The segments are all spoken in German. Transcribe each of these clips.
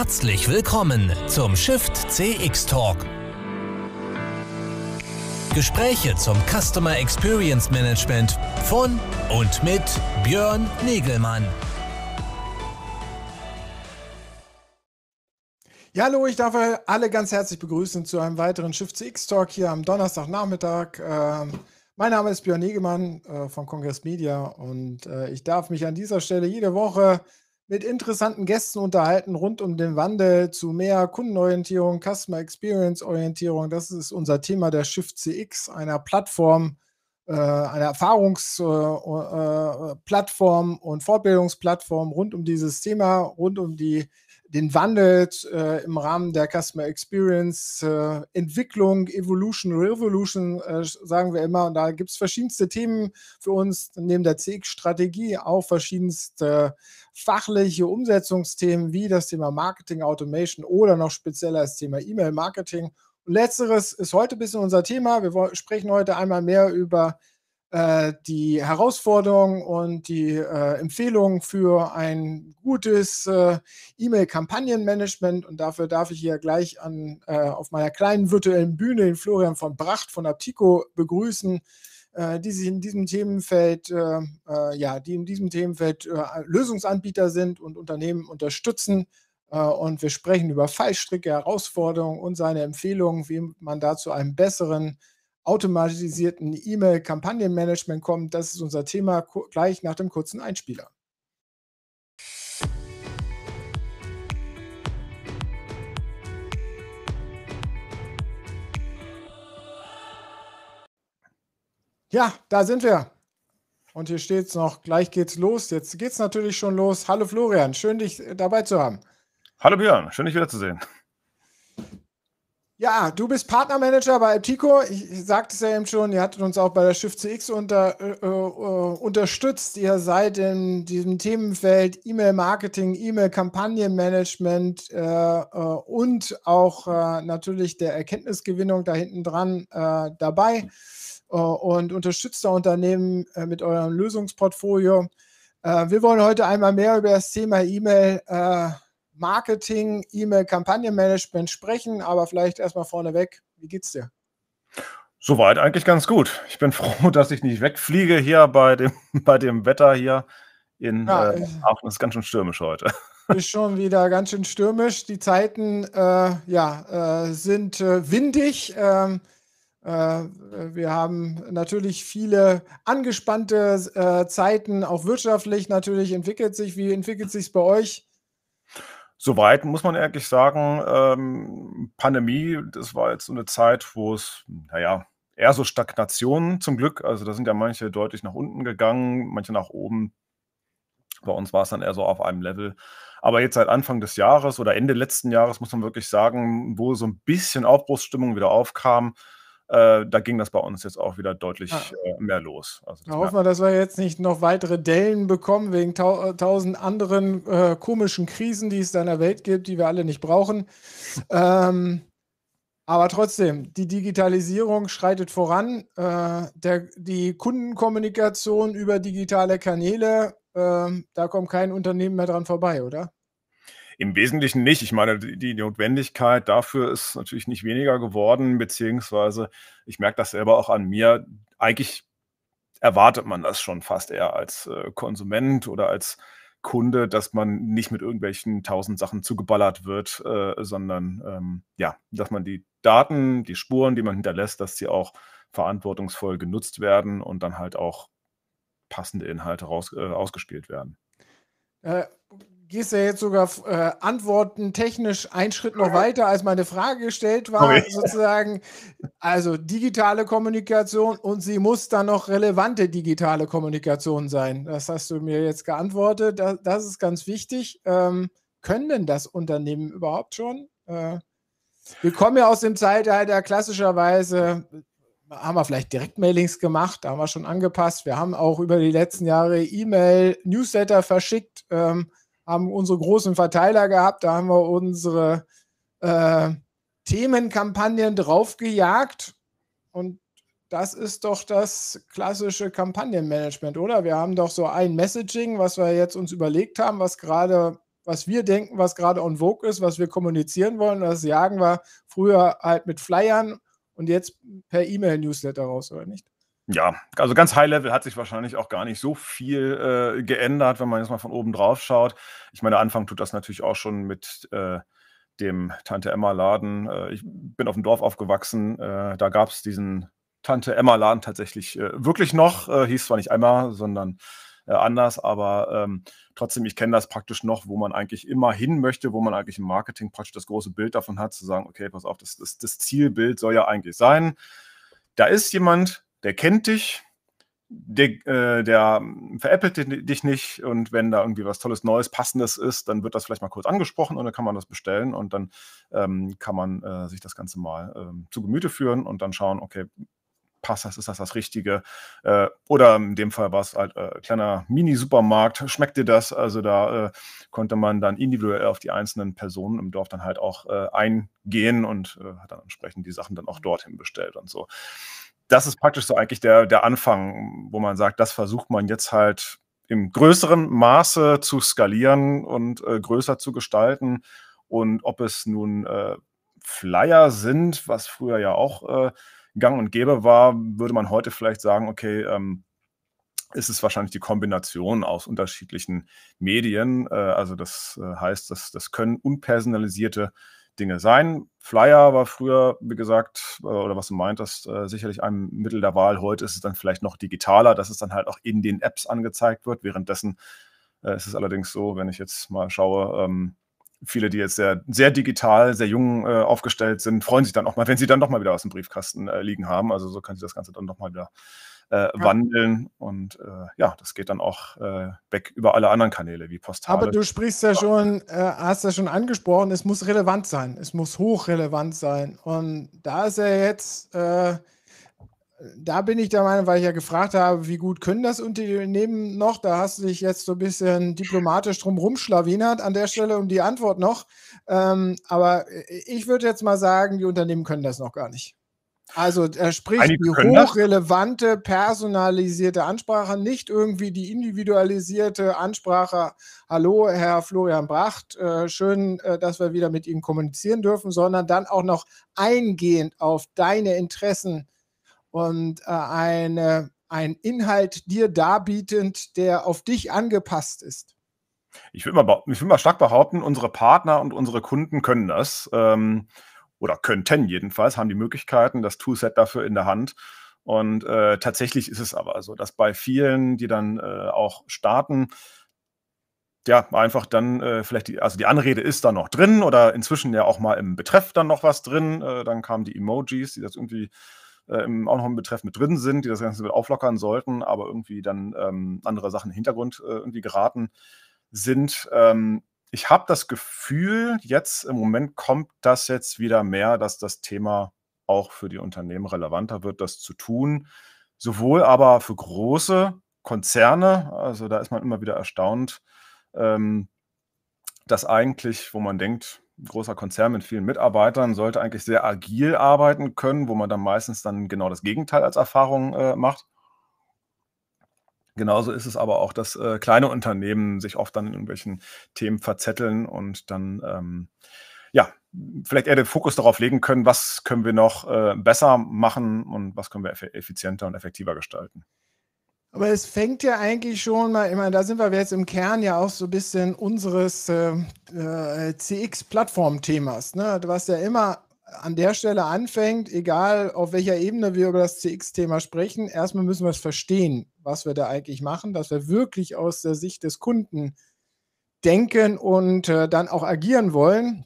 Herzlich willkommen zum Shift CX Talk. Gespräche zum Customer Experience Management von und mit Björn Negelmann. Ja, hallo, ich darf alle ganz herzlich begrüßen zu einem weiteren Shift CX Talk hier am Donnerstagnachmittag. Ähm, mein Name ist Björn Negemann äh, von Congress Media und äh, ich darf mich an dieser Stelle jede Woche mit interessanten Gästen unterhalten rund um den Wandel zu mehr Kundenorientierung, Customer Experience Orientierung. Das ist unser Thema der Shift CX, einer Plattform, äh, einer Erfahrungsplattform und Fortbildungsplattform rund um dieses Thema, rund um die den Wandel äh, im Rahmen der Customer Experience, äh, Entwicklung, Evolution, Revolution, äh, sagen wir immer. Und da gibt es verschiedenste Themen für uns, neben der CX-Strategie auch verschiedenste fachliche Umsetzungsthemen wie das Thema Marketing Automation oder noch spezieller das Thema E-Mail-Marketing. Letzteres ist heute ein bisschen unser Thema. Wir sprechen heute einmal mehr über äh, die Herausforderungen und die äh, Empfehlungen für ein gutes äh, E-Mail-Kampagnenmanagement. Und dafür darf ich hier gleich an, äh, auf meiner kleinen virtuellen Bühne den Florian von Bracht von Aptico begrüßen, äh, die sich in diesem Themenfeld, ja, die in diesem Themenfeld Lösungsanbieter sind und Unternehmen unterstützen. und wir sprechen über Fallstricke, Herausforderungen und seine Empfehlungen, wie man da zu einem besseren automatisierten E-Mail-Kampagnenmanagement kommt. Das ist unser Thema gleich nach dem kurzen Einspieler. Ja, da sind wir. Und hier steht es noch, gleich geht's los. Jetzt geht es natürlich schon los. Hallo Florian, schön dich dabei zu haben. Hallo Björn, schön dich wiederzusehen. Ja, du bist Partnermanager bei Altico. Ich, sagte es ja eben schon, ihr hattet uns auch bei der Shift CX unter, äh, äh, unterstützt. Ihr seid in diesem Themenfeld E-Mail-Marketing, E-Mail-Kampagnenmanagement äh, äh, und auch äh, natürlich der Erkenntnisgewinnung da hinten dran äh, dabei und unterstützt da Unternehmen mit eurem Lösungsportfolio. wir wollen heute einmal mehr über das Thema E-Mail Marketing, E-Mail-Kampagnenmanagement sprechen, aber vielleicht erstmal vorneweg, wie geht's dir? Soweit eigentlich ganz gut. Ich bin froh, dass ich nicht wegfliege hier bei dem, bei dem Wetter hier in ja, äh, Aachen. ist ganz schön stürmisch heute. Ist schon wieder ganz schön stürmisch. Die Zeiten äh, ja, äh, sind äh, windig. Ähm, äh, wir haben natürlich viele angespannte äh, Zeiten, auch wirtschaftlich natürlich entwickelt sich. Wie entwickelt sich es bei euch? Soweit muss man ehrlich sagen, ähm, Pandemie, das war jetzt so eine Zeit, wo es, naja, eher so Stagnation zum Glück. Also da sind ja manche deutlich nach unten gegangen, manche nach oben. Bei uns war es dann eher so auf einem Level. Aber jetzt seit Anfang des Jahres oder Ende letzten Jahres muss man wirklich sagen, wo so ein bisschen Aufbruchsstimmung wieder aufkam, äh, da ging das bei uns jetzt auch wieder deutlich ah. äh, mehr los. Also da hoffen wir, dass wir jetzt nicht noch weitere Dellen bekommen wegen tau tausend anderen äh, komischen Krisen, die es da in der Welt gibt, die wir alle nicht brauchen. Ähm, aber trotzdem, die Digitalisierung schreitet voran. Äh, der, die Kundenkommunikation über digitale Kanäle, ähm, da kommt kein Unternehmen mehr dran vorbei, oder? Im Wesentlichen nicht. Ich meine, die Notwendigkeit dafür ist natürlich nicht weniger geworden, beziehungsweise ich merke das selber auch an mir. Eigentlich erwartet man das schon fast eher als äh, Konsument oder als Kunde, dass man nicht mit irgendwelchen tausend Sachen zugeballert wird, äh, sondern ähm, ja, dass man die Daten, die Spuren, die man hinterlässt, dass sie auch verantwortungsvoll genutzt werden und dann halt auch passende Inhalte raus, äh, ausgespielt werden. Gehst ja jetzt sogar äh, Antworten technisch einen Schritt noch weiter, als meine Frage gestellt war, okay. sozusagen. Also digitale Kommunikation und sie muss dann noch relevante digitale Kommunikation sein. Das hast du mir jetzt geantwortet. Das, das ist ganz wichtig. Ähm, können denn das Unternehmen überhaupt schon? Äh, wir kommen ja aus dem Zeitalter klassischerweise haben wir vielleicht Direktmailings gemacht, da haben wir schon angepasst. Wir haben auch über die letzten Jahre E-Mail, Newsletter verschickt. Ähm, haben unsere großen Verteiler gehabt, da haben wir unsere äh, Themenkampagnen draufgejagt und das ist doch das klassische Kampagnenmanagement, oder? Wir haben doch so ein Messaging, was wir jetzt uns überlegt haben, was gerade was wir denken, was gerade on vogue ist, was wir kommunizieren wollen. Das jagen wir früher halt mit Flyern und jetzt per E-Mail-Newsletter raus, oder nicht? Ja, also ganz High Level hat sich wahrscheinlich auch gar nicht so viel äh, geändert, wenn man jetzt mal von oben drauf schaut. Ich meine, Anfang tut das natürlich auch schon mit äh, dem Tante Emma Laden. Äh, ich bin auf dem Dorf aufgewachsen, äh, da gab es diesen Tante Emma Laden tatsächlich äh, wirklich noch. Äh, hieß zwar nicht Emma, sondern anders, aber ähm, trotzdem, ich kenne das praktisch noch, wo man eigentlich immer hin möchte, wo man eigentlich im Marketing praktisch das große Bild davon hat, zu sagen, okay, pass auf, das, das, das Zielbild soll ja eigentlich sein. Da ist jemand, der kennt dich, der, äh, der veräppelt dich nicht und wenn da irgendwie was Tolles, Neues, Passendes ist, dann wird das vielleicht mal kurz angesprochen und dann kann man das bestellen und dann ähm, kann man äh, sich das Ganze mal ähm, zu Gemüte führen und dann schauen, okay, passt das, ist das das Richtige? Äh, oder in dem Fall war es halt äh, kleiner Mini-Supermarkt, schmeckt dir das? Also da äh, konnte man dann individuell auf die einzelnen Personen im Dorf dann halt auch äh, eingehen und äh, hat dann entsprechend die Sachen dann auch dorthin bestellt und so das ist praktisch so eigentlich der, der Anfang, wo man sagt, das versucht man jetzt halt im größeren Maße zu skalieren und äh, größer zu gestalten. Und ob es nun äh, Flyer sind, was früher ja auch äh, gang und gäbe war, würde man heute vielleicht sagen, okay, ähm, ist es wahrscheinlich die Kombination aus unterschiedlichen Medien. Äh, also das äh, heißt, dass das können unpersonalisierte Dinge sein. Flyer war früher, wie gesagt, äh, oder was du meintest, äh, sicherlich ein Mittel der Wahl. Heute ist es dann vielleicht noch digitaler, dass es dann halt auch in den Apps angezeigt wird. Währenddessen äh, ist es allerdings so, wenn ich jetzt mal schaue, ähm, viele, die jetzt sehr, sehr digital, sehr jung aufgestellt sind, freuen sich dann auch mal, wenn sie dann doch mal wieder aus dem Briefkasten liegen haben. Also so kann sich das Ganze dann doch mal wieder äh, wandeln. Und äh, ja, das geht dann auch äh, weg über alle anderen Kanäle wie Postale. Aber du sprichst ja schon, äh, hast ja schon angesprochen, es muss relevant sein. Es muss hochrelevant sein. Und da ist ja jetzt, äh, da bin ich der Meinung, weil ich ja gefragt habe, wie gut können das Unternehmen noch? Da hast du dich jetzt so ein bisschen diplomatisch drum rumschlawinert an der Stelle um die Antwort noch. Ähm, aber ich würde jetzt mal sagen, die Unternehmen können das noch gar nicht. Also er spricht Einige die hochrelevante, personalisierte Ansprache, nicht irgendwie die individualisierte Ansprache. Hallo, Herr Florian Bracht, äh, schön, äh, dass wir wieder mit Ihnen kommunizieren dürfen, sondern dann auch noch eingehend auf deine Interessen und äh, eine, ein Inhalt dir darbietend, der auf dich angepasst ist. Ich würde mal, würd mal stark behaupten, unsere Partner und unsere Kunden können das. Ähm, oder könnten jedenfalls, haben die Möglichkeiten, das Toolset dafür in der Hand. Und äh, tatsächlich ist es aber so, dass bei vielen, die dann äh, auch starten, ja, einfach dann äh, vielleicht, die, also die Anrede ist da noch drin oder inzwischen ja auch mal im Betreff dann noch was drin. Äh, dann kamen die Emojis, die das irgendwie äh, auch noch im Betreff mit drin sind, die das Ganze mit auflockern sollten, aber irgendwie dann ähm, andere Sachen im Hintergrund äh, irgendwie geraten sind. Ähm, ich habe das Gefühl, jetzt im Moment kommt das jetzt wieder mehr, dass das Thema auch für die Unternehmen relevanter wird, das zu tun. Sowohl aber für große Konzerne, also da ist man immer wieder erstaunt, ähm, dass eigentlich, wo man denkt, ein großer Konzern mit vielen Mitarbeitern sollte eigentlich sehr agil arbeiten können, wo man dann meistens dann genau das Gegenteil als Erfahrung äh, macht. Genauso ist es aber auch, dass äh, kleine Unternehmen sich oft dann in irgendwelchen Themen verzetteln und dann ähm, ja, vielleicht eher den Fokus darauf legen können, was können wir noch äh, besser machen und was können wir effizienter und effektiver gestalten. Aber es fängt ja eigentlich schon mal, ich meine, da sind wir jetzt im Kern ja auch so ein bisschen unseres äh, äh, CX-Plattform-Themas, ne? was ja immer an der Stelle anfängt, egal auf welcher Ebene wir über das CX-Thema sprechen, erstmal müssen wir es verstehen, was wir da eigentlich machen, dass wir wirklich aus der Sicht des Kunden denken und äh, dann auch agieren wollen.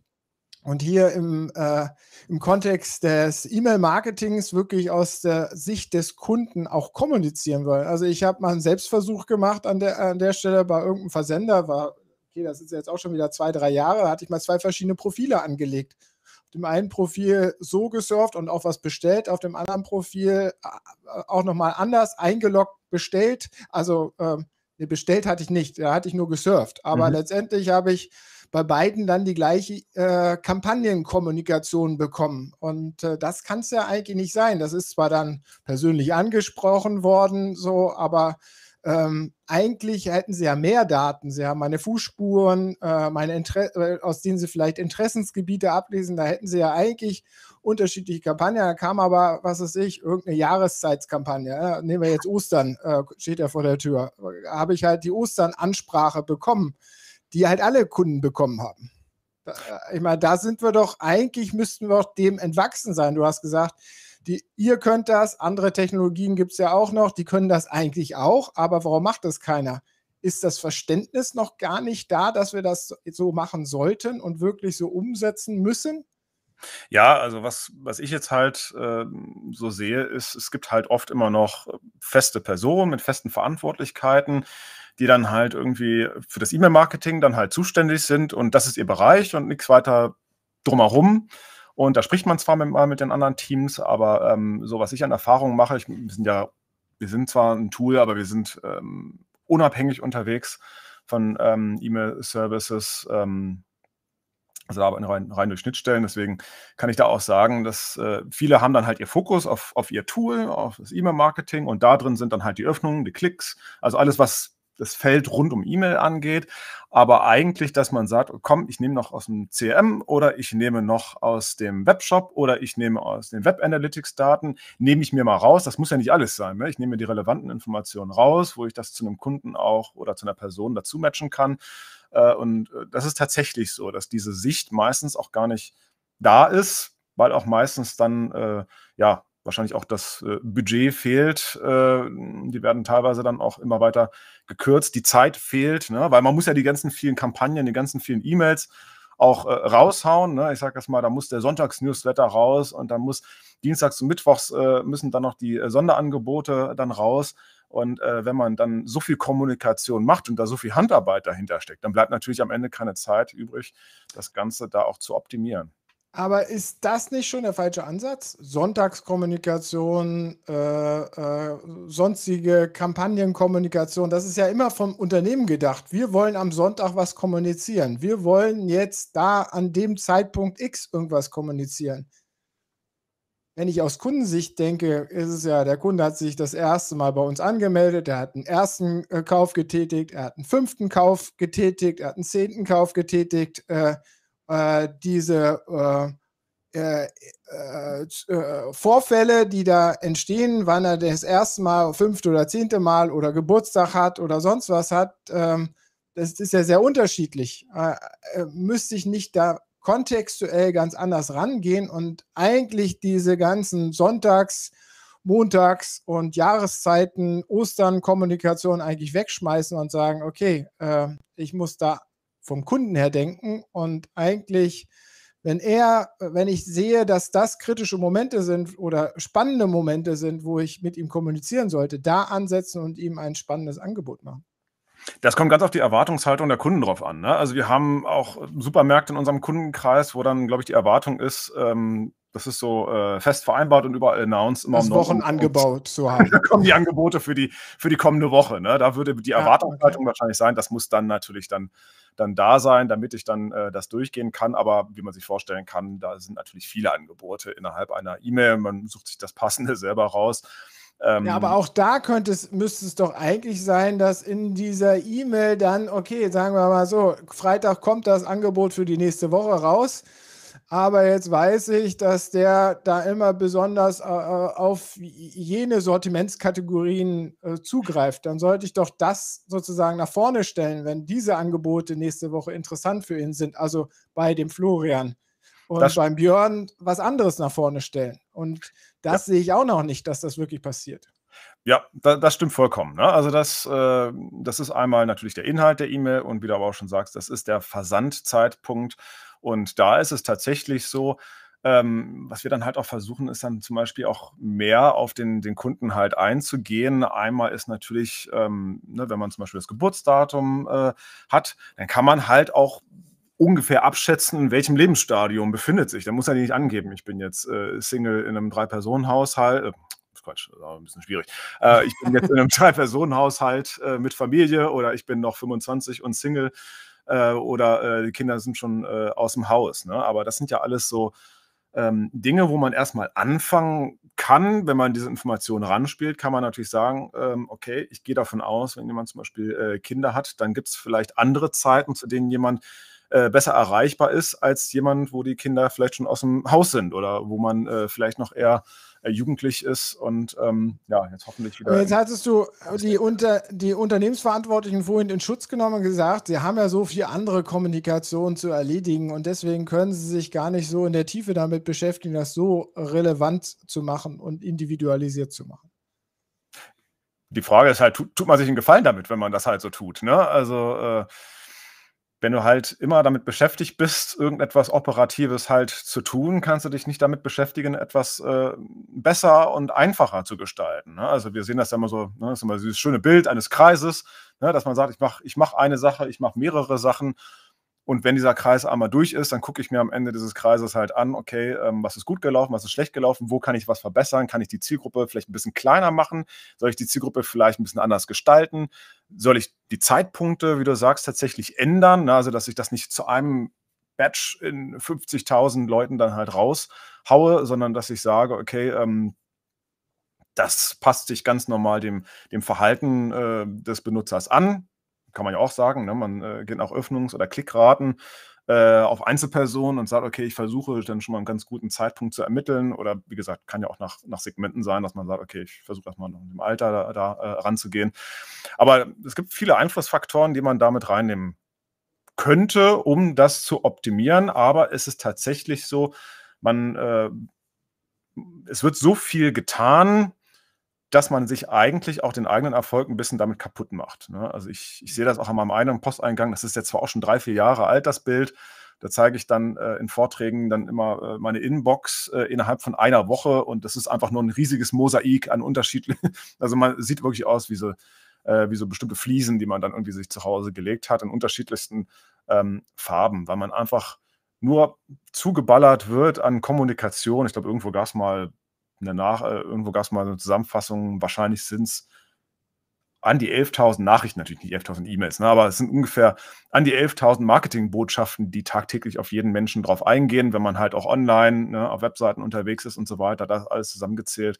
Und hier im, äh, im Kontext des E-Mail-Marketings wirklich aus der Sicht des Kunden auch kommunizieren wollen. Also ich habe mal einen Selbstversuch gemacht an der, an der Stelle bei irgendeinem Versender, war, okay, das ist jetzt auch schon wieder zwei, drei Jahre, da hatte ich mal zwei verschiedene Profile angelegt dem einen Profil so gesurft und auch was bestellt, auf dem anderen Profil äh, auch nochmal anders eingeloggt bestellt. Also ähm, bestellt hatte ich nicht, da hatte ich nur gesurft. Aber mhm. letztendlich habe ich bei beiden dann die gleiche äh, Kampagnenkommunikation bekommen. Und äh, das kann es ja eigentlich nicht sein. Das ist zwar dann persönlich angesprochen worden, so, aber ähm, eigentlich hätten sie ja mehr Daten. Sie haben meine Fußspuren, äh, meine Inter äh, aus denen sie vielleicht Interessensgebiete ablesen. Da hätten sie ja eigentlich unterschiedliche Kampagnen. Da kam aber, was weiß ich, irgendeine Jahreszeitskampagne. Ja? Nehmen wir jetzt Ostern, äh, steht ja vor der Tür. Habe ich halt die Ostern-Ansprache bekommen, die halt alle Kunden bekommen haben. Ich meine, da sind wir doch, eigentlich müssten wir doch dem entwachsen sein. Du hast gesagt, die, ihr könnt das, andere Technologien gibt es ja auch noch, die können das eigentlich auch, aber warum macht das keiner? Ist das Verständnis noch gar nicht da, dass wir das so machen sollten und wirklich so umsetzen müssen? Ja, also was, was ich jetzt halt äh, so sehe, ist, es gibt halt oft immer noch feste Personen mit festen Verantwortlichkeiten, die dann halt irgendwie für das E-Mail-Marketing dann halt zuständig sind und das ist ihr Bereich und nichts weiter drumherum. Und da spricht man zwar mit, mal mit den anderen Teams, aber ähm, so was ich an Erfahrungen mache, ich, wir sind ja, wir sind zwar ein Tool, aber wir sind ähm, unabhängig unterwegs von ähm, E-Mail-Services. Ähm, also da rein, rein durch Schnittstellen. Deswegen kann ich da auch sagen, dass äh, viele haben dann halt ihr Fokus auf, auf ihr Tool, auf das E-Mail-Marketing und da drin sind dann halt die Öffnungen, die Klicks, also alles, was das Feld rund um E-Mail angeht. Aber eigentlich, dass man sagt, komm, ich nehme noch aus dem CRM oder ich nehme noch aus dem Webshop oder ich nehme aus den Web Analytics Daten, nehme ich mir mal raus. Das muss ja nicht alles sein. Ne? Ich nehme die relevanten Informationen raus, wo ich das zu einem Kunden auch oder zu einer Person dazu matchen kann. Äh, und äh, das ist tatsächlich so, dass diese Sicht meistens auch gar nicht da ist, weil auch meistens dann äh, ja wahrscheinlich auch das äh, Budget fehlt. Äh, die werden teilweise dann auch immer weiter gekürzt. Die Zeit fehlt, ne? weil man muss ja die ganzen vielen Kampagnen, die ganzen vielen E-Mails auch äh, raushauen. Ne? Ich sage das mal, da muss der Sonntags-Newsletter raus und dann muss Dienstags und Mittwochs äh, müssen dann noch die äh, Sonderangebote dann raus. Und äh, wenn man dann so viel Kommunikation macht und da so viel Handarbeit dahinter steckt, dann bleibt natürlich am Ende keine Zeit übrig, das Ganze da auch zu optimieren. Aber ist das nicht schon der falsche Ansatz? Sonntagskommunikation, äh, äh, sonstige Kampagnenkommunikation, das ist ja immer vom Unternehmen gedacht. Wir wollen am Sonntag was kommunizieren. Wir wollen jetzt da an dem Zeitpunkt X irgendwas kommunizieren. Wenn ich aus Kundensicht denke, ist es ja, der Kunde hat sich das erste Mal bei uns angemeldet, er hat einen ersten äh, Kauf getätigt, er hat einen fünften Kauf getätigt, er hat einen zehnten Kauf getätigt. Äh, äh, diese äh, äh, äh, Vorfälle, die da entstehen, wann er das erste Mal, fünfte oder zehnte Mal oder Geburtstag hat oder sonst was hat, ähm, das ist ja sehr unterschiedlich. müsste ich nicht da kontextuell ganz anders rangehen und eigentlich diese ganzen Sonntags, Montags und Jahreszeiten, Ostern Kommunikation eigentlich wegschmeißen und sagen, okay, äh, ich muss da vom Kunden her denken und eigentlich, wenn er, wenn ich sehe, dass das kritische Momente sind oder spannende Momente sind, wo ich mit ihm kommunizieren sollte, da ansetzen und ihm ein spannendes Angebot machen. Das kommt ganz auf die Erwartungshaltung der Kunden drauf an. Ne? Also wir haben auch Supermärkte in unserem Kundenkreis, wo dann, glaube ich, die Erwartung ist, ähm, das ist so äh, fest vereinbart und überall announced. Immer das um Wochenangebot zu haben. da kommen die Angebote für die, für die kommende Woche. Ne? Da würde die Erwartungshaltung ja, okay. wahrscheinlich sein, das muss dann natürlich dann dann da sein, damit ich dann äh, das durchgehen kann. Aber wie man sich vorstellen kann, da sind natürlich viele Angebote innerhalb einer E-Mail. Man sucht sich das Passende selber raus. Ähm, ja, aber auch da könnte es, müsste es doch eigentlich sein, dass in dieser E-Mail dann, okay, sagen wir mal so, Freitag kommt das Angebot für die nächste Woche raus. Aber jetzt weiß ich, dass der da immer besonders äh, äh, auf jene Sortimentskategorien äh, zugreift. Dann sollte ich doch das sozusagen nach vorne stellen, wenn diese Angebote nächste Woche interessant für ihn sind. Also bei dem Florian und das beim Björn was anderes nach vorne stellen. Und das ja. sehe ich auch noch nicht, dass das wirklich passiert. Ja, da, das stimmt vollkommen. Ne? Also das, äh, das ist einmal natürlich der Inhalt der E-Mail und wie du aber auch schon sagst, das ist der Versandzeitpunkt. Und da ist es tatsächlich so, ähm, was wir dann halt auch versuchen, ist dann zum Beispiel auch mehr auf den, den Kunden halt einzugehen. Einmal ist natürlich, ähm, ne, wenn man zum Beispiel das Geburtsdatum äh, hat, dann kann man halt auch ungefähr abschätzen, in welchem Lebensstadium befindet sich. Da muss er nicht angeben, ich bin jetzt äh, Single in einem Drei-Personen-Haushalt. Äh, Quatsch, das ist auch ein bisschen schwierig. Äh, ich bin jetzt in einem Drei-Personen-Haushalt äh, mit Familie oder ich bin noch 25 und Single äh, oder äh, die Kinder sind schon äh, aus dem Haus. Ne? Aber das sind ja alles so ähm, Dinge, wo man erstmal anfangen kann, wenn man diese Informationen ranspielt, kann man natürlich sagen, ähm, okay, ich gehe davon aus, wenn jemand zum Beispiel äh, Kinder hat, dann gibt es vielleicht andere Zeiten, zu denen jemand äh, besser erreichbar ist als jemand, wo die Kinder vielleicht schon aus dem Haus sind oder wo man äh, vielleicht noch eher äh, jugendlich ist und ähm, ja, jetzt hoffentlich wieder. Jetzt hattest du die, unter, die Unternehmensverantwortlichen vorhin in Schutz genommen und gesagt, sie haben ja so viel andere Kommunikation zu erledigen und deswegen können sie sich gar nicht so in der Tiefe damit beschäftigen, das so relevant zu machen und individualisiert zu machen. Die Frage ist halt, tut, tut man sich einen Gefallen damit, wenn man das halt so tut? Ne? Also äh, wenn du halt immer damit beschäftigt bist, irgendetwas Operatives halt zu tun, kannst du dich nicht damit beschäftigen, etwas äh, besser und einfacher zu gestalten. Ne? Also wir sehen das ja immer so, ne? das ist immer dieses schöne Bild eines Kreises, ne? dass man sagt, ich mache ich mach eine Sache, ich mache mehrere Sachen und wenn dieser Kreis einmal durch ist, dann gucke ich mir am Ende dieses Kreises halt an, okay, ähm, was ist gut gelaufen, was ist schlecht gelaufen, wo kann ich was verbessern, kann ich die Zielgruppe vielleicht ein bisschen kleiner machen, soll ich die Zielgruppe vielleicht ein bisschen anders gestalten, soll ich die Zeitpunkte, wie du sagst, tatsächlich ändern, also dass ich das nicht zu einem Batch in 50.000 Leuten dann halt raushaue, sondern dass ich sage, okay, ähm, das passt sich ganz normal dem, dem Verhalten äh, des Benutzers an kann man ja auch sagen, ne? man äh, geht nach Öffnungs- oder Klickraten äh, auf Einzelpersonen und sagt, okay, ich versuche dann schon mal einen ganz guten Zeitpunkt zu ermitteln. Oder wie gesagt, kann ja auch nach, nach Segmenten sein, dass man sagt, okay, ich versuche erstmal noch im Alter da, da äh, ranzugehen. Aber es gibt viele Einflussfaktoren, die man damit reinnehmen könnte, um das zu optimieren. Aber es ist tatsächlich so, man, äh, es wird so viel getan, dass man sich eigentlich auch den eigenen Erfolg ein bisschen damit kaputt macht. Ne? Also ich, ich sehe das auch an meinem eigenen Posteingang. Das ist jetzt zwar auch schon drei, vier Jahre alt, das Bild. Da zeige ich dann äh, in Vorträgen dann immer äh, meine Inbox äh, innerhalb von einer Woche und das ist einfach nur ein riesiges Mosaik an unterschiedlichen. Also man sieht wirklich aus wie so, äh, wie so bestimmte Fliesen, die man dann irgendwie sich zu Hause gelegt hat in unterschiedlichsten ähm, Farben, weil man einfach nur zugeballert wird an Kommunikation. Ich glaube, irgendwo gab es mal eine Nach äh, irgendwo gab es mal eine Zusammenfassung, wahrscheinlich sind es an die 11.000 Nachrichten, natürlich nicht 11.000 E-Mails, ne, aber es sind ungefähr an die 11.000 Marketingbotschaften, die tagtäglich auf jeden Menschen drauf eingehen, wenn man halt auch online ne, auf Webseiten unterwegs ist und so weiter, das alles zusammengezählt.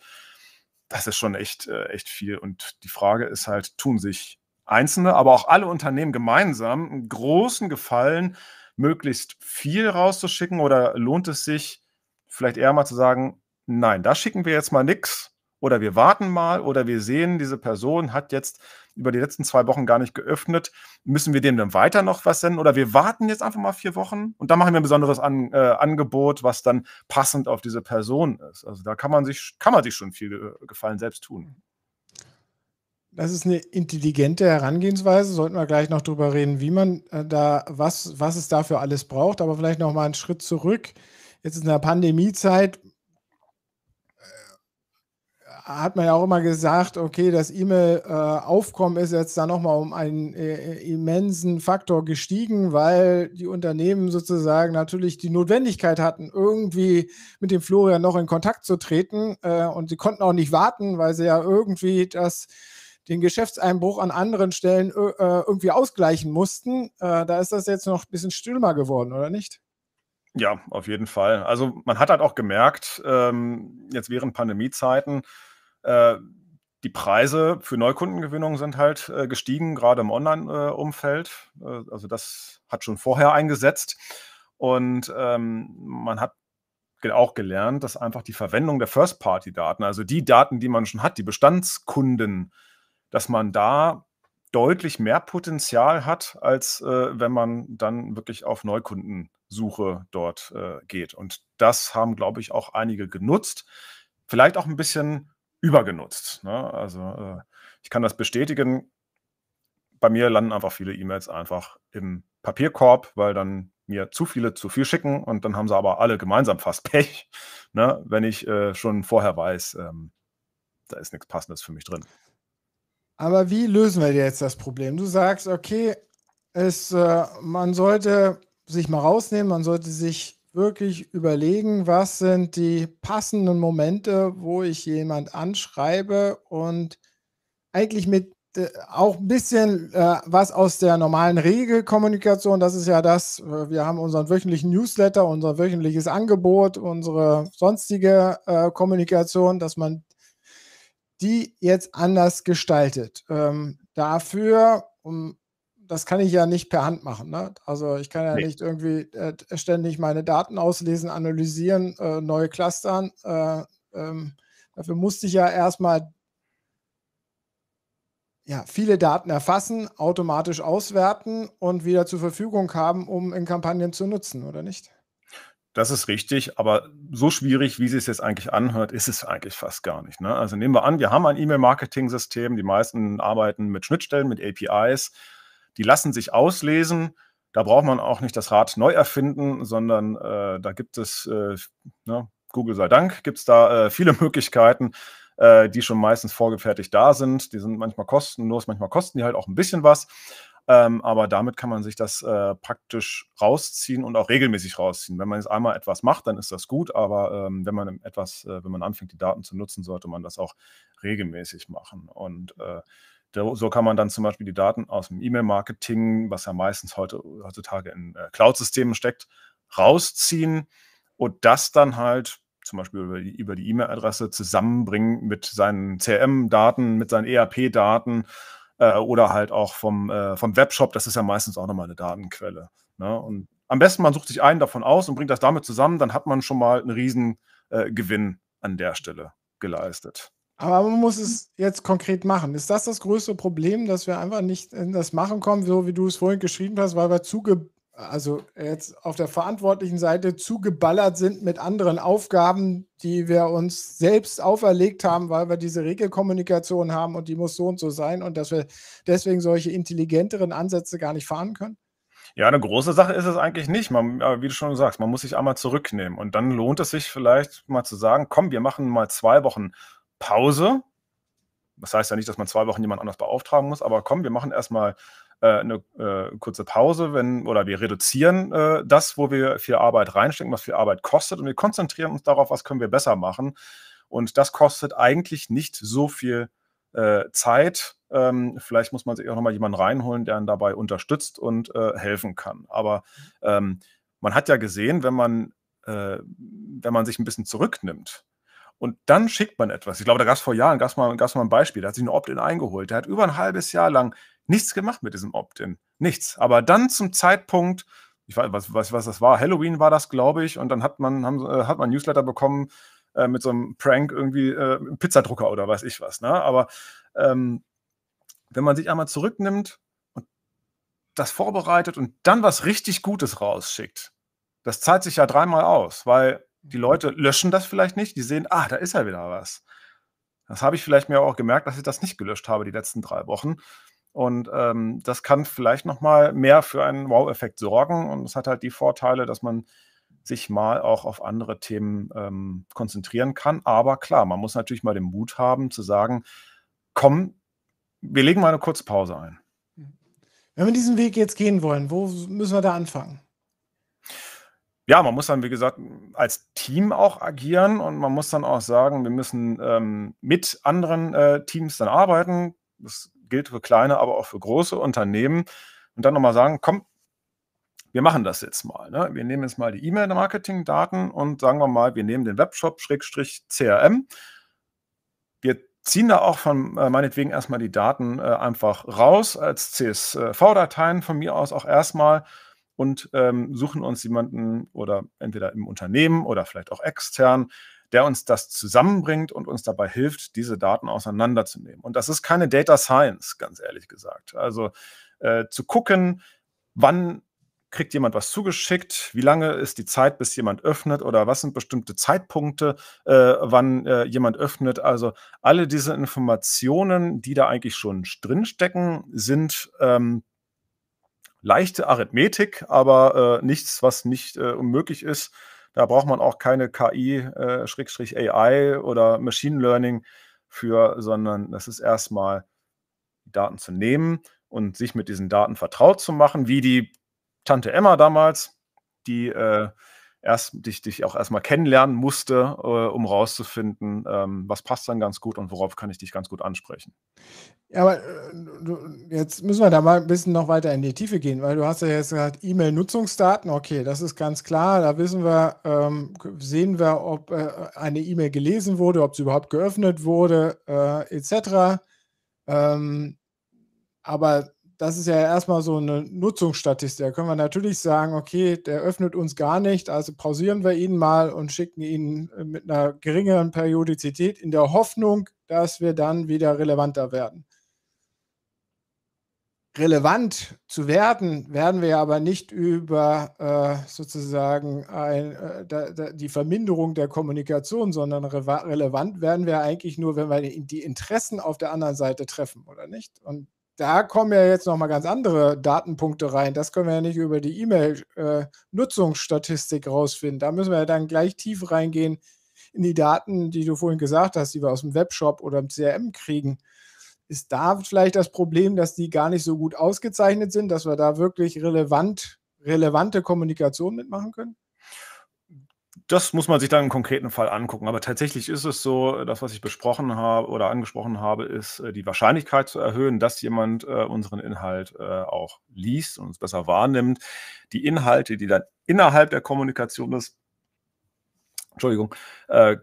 Das ist schon echt, äh, echt viel. Und die Frage ist halt, tun sich Einzelne, aber auch alle Unternehmen gemeinsam einen großen Gefallen, möglichst viel rauszuschicken oder lohnt es sich, vielleicht eher mal zu sagen, nein, da schicken wir jetzt mal nichts oder wir warten mal oder wir sehen, diese Person hat jetzt über die letzten zwei Wochen gar nicht geöffnet. Müssen wir dem dann weiter noch was senden oder wir warten jetzt einfach mal vier Wochen und da machen wir ein besonderes An, äh, Angebot, was dann passend auf diese Person ist. Also da kann man sich, kann man sich schon viel äh, Gefallen selbst tun. Das ist eine intelligente Herangehensweise. Sollten wir gleich noch drüber reden, wie man äh, da, was, was es dafür alles braucht. Aber vielleicht noch mal einen Schritt zurück. Jetzt in der Pandemiezeit hat man ja auch immer gesagt, okay, das E-Mail-Aufkommen äh, ist jetzt da nochmal um einen äh, immensen Faktor gestiegen, weil die Unternehmen sozusagen natürlich die Notwendigkeit hatten, irgendwie mit dem Florian noch in Kontakt zu treten. Äh, und sie konnten auch nicht warten, weil sie ja irgendwie das den Geschäftseinbruch an anderen Stellen äh, irgendwie ausgleichen mussten. Äh, da ist das jetzt noch ein bisschen stürmer geworden, oder nicht? Ja, auf jeden Fall. Also man hat halt auch gemerkt, ähm, jetzt während Pandemiezeiten, äh, die Preise für Neukundengewinnung sind halt äh, gestiegen, gerade im Online-Umfeld. Äh, also das hat schon vorher eingesetzt. Und ähm, man hat auch gelernt, dass einfach die Verwendung der First-Party-Daten, also die Daten, die man schon hat, die Bestandskunden, dass man da deutlich mehr Potenzial hat, als äh, wenn man dann wirklich auf Neukundensuche dort äh, geht. Und das haben, glaube ich, auch einige genutzt. Vielleicht auch ein bisschen übergenutzt. Ne? Also äh, ich kann das bestätigen. Bei mir landen einfach viele E-Mails einfach im Papierkorb, weil dann mir zu viele zu viel schicken und dann haben sie aber alle gemeinsam fast Pech, ne? wenn ich äh, schon vorher weiß, ähm, da ist nichts Passendes für mich drin. Aber wie lösen wir jetzt das Problem? Du sagst, okay, es, äh, man sollte sich mal rausnehmen, man sollte sich wirklich überlegen, was sind die passenden Momente, wo ich jemand anschreibe und eigentlich mit auch ein bisschen äh, was aus der normalen Regelkommunikation. Das ist ja das, äh, wir haben unseren wöchentlichen Newsletter, unser wöchentliches Angebot, unsere sonstige äh, Kommunikation, dass man die jetzt anders gestaltet. Ähm, dafür, um, das kann ich ja nicht per Hand machen. Ne? Also ich kann ja nee. nicht irgendwie äh, ständig meine Daten auslesen, analysieren, äh, neu clustern. Äh, ähm, dafür musste ich ja erstmal ja, viele Daten erfassen, automatisch auswerten und wieder zur Verfügung haben, um in Kampagnen zu nutzen, oder nicht? Das ist richtig, aber so schwierig, wie es jetzt eigentlich anhört, ist es eigentlich fast gar nicht. Ne? Also nehmen wir an, wir haben ein E-Mail-Marketing-System, die meisten arbeiten mit Schnittstellen, mit APIs, die lassen sich auslesen. Da braucht man auch nicht das Rad neu erfinden, sondern äh, da gibt es, äh, ne, Google sei Dank, gibt es da äh, viele Möglichkeiten, äh, die schon meistens vorgefertigt da sind. Die sind manchmal kostenlos, manchmal kosten die halt auch ein bisschen was. Ähm, aber damit kann man sich das äh, praktisch rausziehen und auch regelmäßig rausziehen. Wenn man jetzt einmal etwas macht, dann ist das gut, aber ähm, wenn man etwas, äh, wenn man anfängt, die Daten zu nutzen, sollte man das auch regelmäßig machen. Und äh, so kann man dann zum Beispiel die Daten aus dem E-Mail-Marketing, was ja meistens heute, heutzutage in äh, Cloud-Systemen steckt, rausziehen und das dann halt zum Beispiel über die E-Mail-Adresse zusammenbringen mit seinen CRM-Daten, mit seinen ERP-Daten äh, oder halt auch vom, äh, vom Webshop. Das ist ja meistens auch nochmal eine Datenquelle. Ne? Und am besten, man sucht sich einen davon aus und bringt das damit zusammen, dann hat man schon mal einen riesen äh, Gewinn an der Stelle geleistet. Aber man muss es jetzt konkret machen. Ist das das größte Problem, dass wir einfach nicht in das Machen kommen, so wie du es vorhin geschrieben hast, weil wir zuge also jetzt auf der verantwortlichen Seite zugeballert sind mit anderen Aufgaben, die wir uns selbst auferlegt haben, weil wir diese Regelkommunikation haben und die muss so und so sein und dass wir deswegen solche intelligenteren Ansätze gar nicht fahren können? Ja, eine große Sache ist es eigentlich nicht. Man, wie du schon sagst, man muss sich einmal zurücknehmen und dann lohnt es sich vielleicht mal zu sagen, komm, wir machen mal zwei Wochen Pause. Das heißt ja nicht, dass man zwei Wochen jemand anders beauftragen muss, aber komm, wir machen erstmal äh, eine äh, kurze Pause, wenn, oder wir reduzieren äh, das, wo wir viel Arbeit reinstecken, was viel Arbeit kostet, und wir konzentrieren uns darauf, was können wir besser machen. Und das kostet eigentlich nicht so viel äh, Zeit. Ähm, vielleicht muss man sich auch nochmal jemanden reinholen, der einen dabei unterstützt und äh, helfen kann. Aber ähm, man hat ja gesehen, wenn man, äh, wenn man sich ein bisschen zurücknimmt, und dann schickt man etwas. Ich glaube, da gab es vor Jahren gab's mal, gab's mal ein Beispiel. Da hat sich ein Opt-in eingeholt. Der hat über ein halbes Jahr lang nichts gemacht mit diesem Opt-in. Nichts. Aber dann zum Zeitpunkt, ich weiß, was, was, was das war, Halloween war das, glaube ich, und dann hat man, haben, äh, hat man Newsletter bekommen äh, mit so einem Prank, irgendwie äh, Pizzadrucker oder weiß ich was. Ne? Aber ähm, wenn man sich einmal zurücknimmt und das vorbereitet und dann was richtig Gutes rausschickt, das zahlt sich ja dreimal aus, weil die. Leute löschen das vielleicht nicht, die sehen, ah, da ist ja wieder was. Das habe ich vielleicht mir auch gemerkt, dass ich das nicht gelöscht habe die letzten drei Wochen. Und ähm, das kann vielleicht nochmal mehr für einen Wow-Effekt sorgen. Und es hat halt die Vorteile, dass man sich mal auch auf andere Themen ähm, konzentrieren kann. Aber klar, man muss natürlich mal den Mut haben zu sagen, komm, wir legen mal eine kurze Pause ein. Wenn wir diesen Weg jetzt gehen wollen, wo müssen wir da anfangen? Ja, man muss dann, wie gesagt, als Team auch agieren und man muss dann auch sagen, wir müssen ähm, mit anderen äh, Teams dann arbeiten. Das gilt für kleine, aber auch für große Unternehmen. Und dann nochmal sagen, komm, wir machen das jetzt mal. Ne? Wir nehmen jetzt mal die E-Mail-Marketing-Daten und sagen wir mal, wir nehmen den Webshop-CRM. Wir ziehen da auch von äh, meinetwegen erstmal die Daten äh, einfach raus als CSV-Dateien von mir aus auch erstmal und ähm, suchen uns jemanden oder entweder im Unternehmen oder vielleicht auch extern, der uns das zusammenbringt und uns dabei hilft, diese Daten auseinanderzunehmen. Und das ist keine Data Science, ganz ehrlich gesagt. Also äh, zu gucken, wann kriegt jemand was zugeschickt, wie lange ist die Zeit, bis jemand öffnet oder was sind bestimmte Zeitpunkte, äh, wann äh, jemand öffnet. Also alle diese Informationen, die da eigentlich schon drinstecken, sind ähm, leichte Arithmetik, aber äh, nichts, was nicht äh, unmöglich ist. Da braucht man auch keine KI, äh, oder Machine Learning für, sondern das ist erstmal Daten zu nehmen und sich mit diesen Daten vertraut zu machen, wie die Tante Emma damals, die äh, erst dich, dich auch erstmal kennenlernen musste, äh, um rauszufinden, ähm, was passt dann ganz gut und worauf kann ich dich ganz gut ansprechen. Ja, aber äh, jetzt müssen wir da mal ein bisschen noch weiter in die Tiefe gehen, weil du hast ja jetzt gesagt, E-Mail-Nutzungsdaten, okay, das ist ganz klar, da wissen wir, ähm, sehen wir, ob äh, eine E-Mail gelesen wurde, ob sie überhaupt geöffnet wurde, äh, etc. Ähm, aber das ist ja erstmal so eine Nutzungsstatistik. Da können wir natürlich sagen, okay, der öffnet uns gar nicht, also pausieren wir ihn mal und schicken ihn äh, mit einer geringeren Periodizität in der Hoffnung, dass wir dann wieder relevanter werden. Relevant zu werden, werden wir aber nicht über äh, sozusagen ein, äh, da, da, die Verminderung der Kommunikation, sondern relevant werden wir eigentlich nur, wenn wir die Interessen auf der anderen Seite treffen, oder nicht? Und da kommen ja jetzt nochmal ganz andere Datenpunkte rein. Das können wir ja nicht über die E-Mail-Nutzungsstatistik äh, rausfinden. Da müssen wir ja dann gleich tief reingehen in die Daten, die du vorhin gesagt hast, die wir aus dem Webshop oder im CRM kriegen. Ist da vielleicht das Problem, dass die gar nicht so gut ausgezeichnet sind, dass wir da wirklich relevant, relevante Kommunikation mitmachen können? Das muss man sich dann im konkreten Fall angucken. Aber tatsächlich ist es so, das, was ich besprochen habe oder angesprochen habe, ist äh, die Wahrscheinlichkeit zu erhöhen, dass jemand äh, unseren Inhalt äh, auch liest und es besser wahrnimmt. Die Inhalte, die dann innerhalb der Kommunikation ist, Entschuldigung,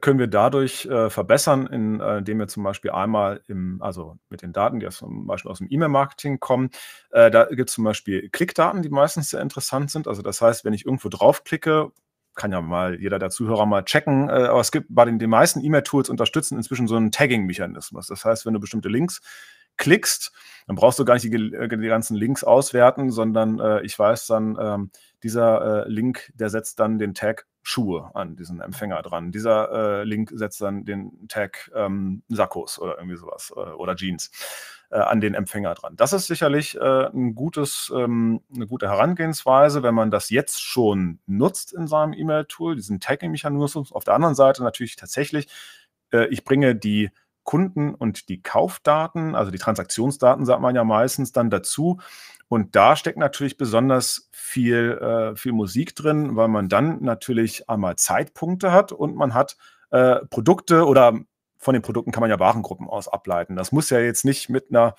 können wir dadurch verbessern, in, indem wir zum Beispiel einmal im, also mit den Daten, die zum Beispiel aus dem E-Mail-Marketing kommen, da gibt es zum Beispiel Klickdaten, die meistens sehr interessant sind. Also das heißt, wenn ich irgendwo draufklicke, kann ja mal jeder der Zuhörer mal checken, äh, aber es gibt bei den, den meisten E-Mail-Tools unterstützen inzwischen so einen Tagging-Mechanismus. Das heißt, wenn du bestimmte Links klickst, dann brauchst du gar nicht die, äh, die ganzen Links auswerten, sondern äh, ich weiß dann, ähm, dieser äh, Link, der setzt dann den Tag Schuhe an diesen Empfänger dran. Dieser äh, Link setzt dann den Tag ähm, Sakkos oder irgendwie sowas äh, oder Jeans äh, an den Empfänger dran. Das ist sicherlich ein gutes, ähm, eine gute Herangehensweise, wenn man das jetzt schon nutzt in seinem E-Mail-Tool, diesen Tagging-Mechanismus. Auf der anderen Seite natürlich tatsächlich, ich bringe die Kunden und die Kaufdaten, also die Transaktionsdaten, sagt man ja meistens, dann dazu. Und da steckt natürlich besonders viel, äh, viel Musik drin, weil man dann natürlich einmal Zeitpunkte hat und man hat äh, Produkte oder von den Produkten kann man ja Warengruppen aus ableiten. Das muss ja jetzt nicht mit einer,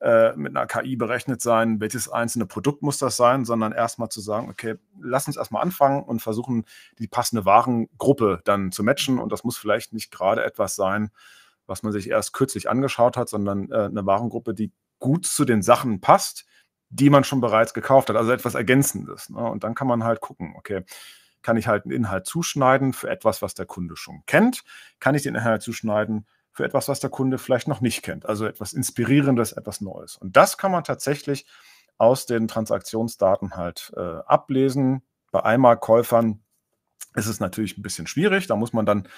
äh, mit einer KI berechnet sein, welches einzelne Produkt muss das sein, sondern erstmal zu sagen, okay, lass uns erstmal anfangen und versuchen, die passende Warengruppe dann zu matchen. Und das muss vielleicht nicht gerade etwas sein, was man sich erst kürzlich angeschaut hat, sondern äh, eine Warengruppe, die gut zu den Sachen passt, die man schon bereits gekauft hat, also etwas Ergänzendes. Ne? Und dann kann man halt gucken, okay, kann ich halt einen Inhalt zuschneiden für etwas, was der Kunde schon kennt? Kann ich den Inhalt zuschneiden für etwas, was der Kunde vielleicht noch nicht kennt? Also etwas Inspirierendes, etwas Neues. Und das kann man tatsächlich aus den Transaktionsdaten halt äh, ablesen. Bei Einmalkäufern ist es natürlich ein bisschen schwierig. Da muss man dann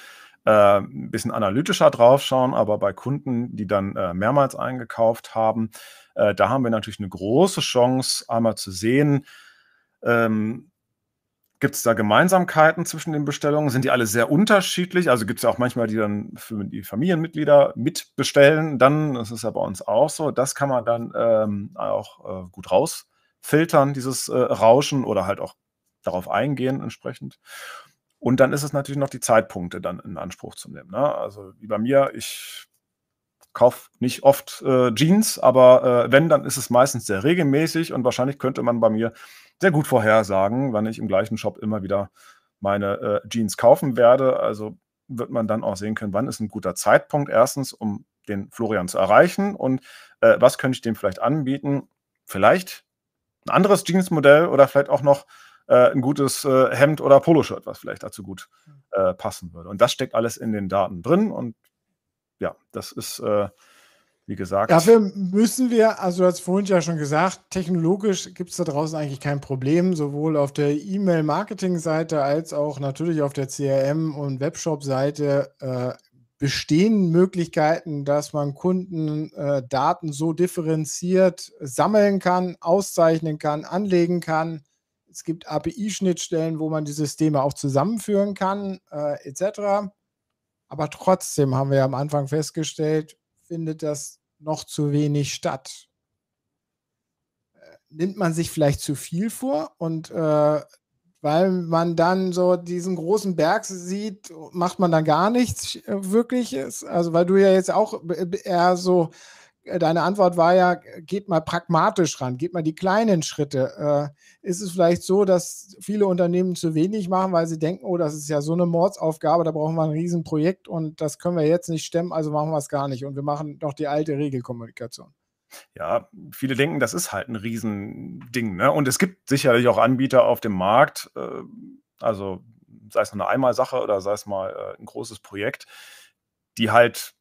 äh, ein bisschen analytischer drauf schauen. Aber bei Kunden, die dann äh, mehrmals eingekauft haben, äh, da haben wir natürlich eine große Chance, einmal zu sehen, ähm, Gibt es da Gemeinsamkeiten zwischen den Bestellungen? Sind die alle sehr unterschiedlich? Also gibt es ja auch manchmal, die dann für die Familienmitglieder mitbestellen. Dann, das ist ja bei uns auch so, das kann man dann ähm, auch äh, gut rausfiltern, dieses äh, Rauschen oder halt auch darauf eingehen entsprechend. Und dann ist es natürlich noch die Zeitpunkte dann in Anspruch zu nehmen. Ne? Also wie bei mir, ich kaufe nicht oft äh, Jeans, aber äh, wenn, dann ist es meistens sehr regelmäßig und wahrscheinlich könnte man bei mir sehr gut vorhersagen, wann ich im gleichen Shop immer wieder meine äh, Jeans kaufen werde. Also wird man dann auch sehen können, wann ist ein guter Zeitpunkt. Erstens, um den Florian zu erreichen und äh, was könnte ich dem vielleicht anbieten? Vielleicht ein anderes Jeansmodell oder vielleicht auch noch äh, ein gutes äh, Hemd oder Poloshirt, was vielleicht dazu gut äh, passen würde. Und das steckt alles in den Daten drin und ja, das ist äh, wie gesagt. Dafür müssen wir, also du hast vorhin ja schon gesagt, technologisch gibt es da draußen eigentlich kein Problem, sowohl auf der E-Mail-Marketing-Seite als auch natürlich auf der CRM- und Webshop-Seite äh, bestehen Möglichkeiten, dass man Kunden äh, Daten so differenziert sammeln kann, auszeichnen kann, anlegen kann. Es gibt API-Schnittstellen, wo man die Systeme auch zusammenführen kann, äh, etc. Aber trotzdem haben wir am Anfang festgestellt, findet das noch zu wenig statt. Äh, nimmt man sich vielleicht zu viel vor und äh, weil man dann so diesen großen Berg sieht, macht man dann gar nichts äh, Wirkliches. Also, weil du ja jetzt auch eher so deine Antwort war ja, geht mal pragmatisch ran, geht mal die kleinen Schritte. Äh, ist es vielleicht so, dass viele Unternehmen zu wenig machen, weil sie denken, oh, das ist ja so eine Mordsaufgabe, da brauchen wir ein Riesenprojekt und das können wir jetzt nicht stemmen, also machen wir es gar nicht und wir machen doch die alte Regelkommunikation. Ja, viele denken, das ist halt ein Riesending. Ne? Und es gibt sicherlich auch Anbieter auf dem Markt, äh, also sei es eine Einmalsache oder sei es mal äh, ein großes Projekt, die halt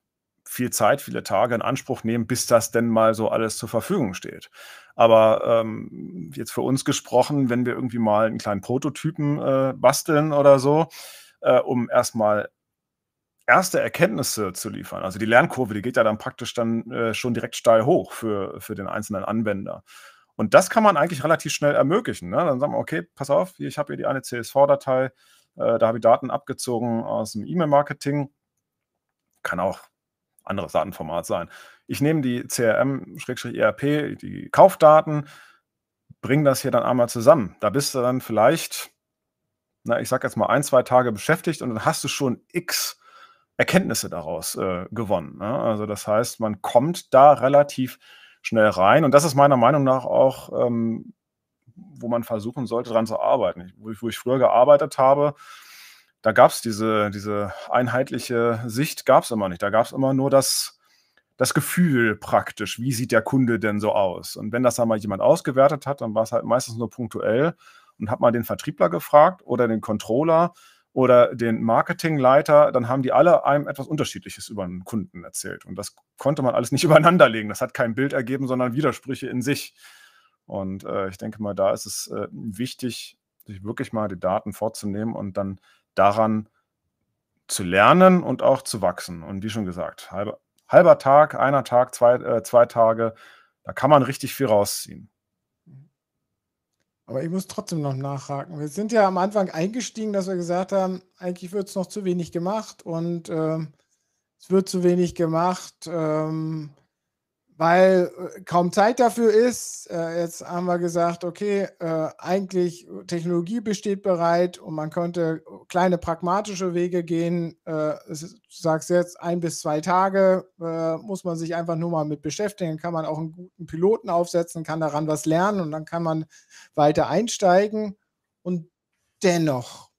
viel Zeit, viele Tage in Anspruch nehmen, bis das denn mal so alles zur Verfügung steht. Aber ähm, jetzt für uns gesprochen, wenn wir irgendwie mal einen kleinen Prototypen äh, basteln oder so, äh, um erstmal erste Erkenntnisse zu liefern. Also die Lernkurve, die geht ja dann praktisch dann äh, schon direkt steil hoch für, für den einzelnen Anwender. Und das kann man eigentlich relativ schnell ermöglichen. Ne? Dann sagen wir, okay, pass auf, ich habe hier die eine CSV-Datei, äh, da habe ich Daten abgezogen aus dem E-Mail-Marketing. Kann auch anderes Datenformat sein. Ich nehme die CRM-ERP, die Kaufdaten, bringe das hier dann einmal zusammen. Da bist du dann vielleicht, na, ich sag jetzt mal ein, zwei Tage beschäftigt und dann hast du schon x Erkenntnisse daraus äh, gewonnen. Ne? Also das heißt, man kommt da relativ schnell rein und das ist meiner Meinung nach auch, ähm, wo man versuchen sollte, daran zu arbeiten. Wo ich, wo ich früher gearbeitet habe, da gab es diese, diese einheitliche Sicht, gab es immer nicht. Da gab es immer nur das, das Gefühl praktisch, wie sieht der Kunde denn so aus? Und wenn das dann mal jemand ausgewertet hat, dann war es halt meistens nur punktuell und hat mal den Vertriebler gefragt oder den Controller oder den Marketingleiter, dann haben die alle einem etwas Unterschiedliches über einen Kunden erzählt. Und das konnte man alles nicht übereinander legen. Das hat kein Bild ergeben, sondern Widersprüche in sich. Und äh, ich denke mal, da ist es äh, wichtig, sich wirklich mal die Daten vorzunehmen und dann daran zu lernen und auch zu wachsen. Und wie schon gesagt, halber, halber Tag, einer Tag, zwei, äh, zwei Tage, da kann man richtig viel rausziehen. Aber ich muss trotzdem noch nachhaken. Wir sind ja am Anfang eingestiegen, dass wir gesagt haben, eigentlich wird es noch zu wenig gemacht und äh, es wird zu wenig gemacht. Ähm, weil äh, kaum Zeit dafür ist. Äh, jetzt haben wir gesagt, okay, äh, eigentlich Technologie besteht bereit und man könnte kleine pragmatische Wege gehen. du sagst jetzt ein bis zwei Tage, muss man sich einfach nur mal mit beschäftigen, kann man auch einen guten Piloten aufsetzen, kann daran was lernen und dann kann man weiter einsteigen. Und dennoch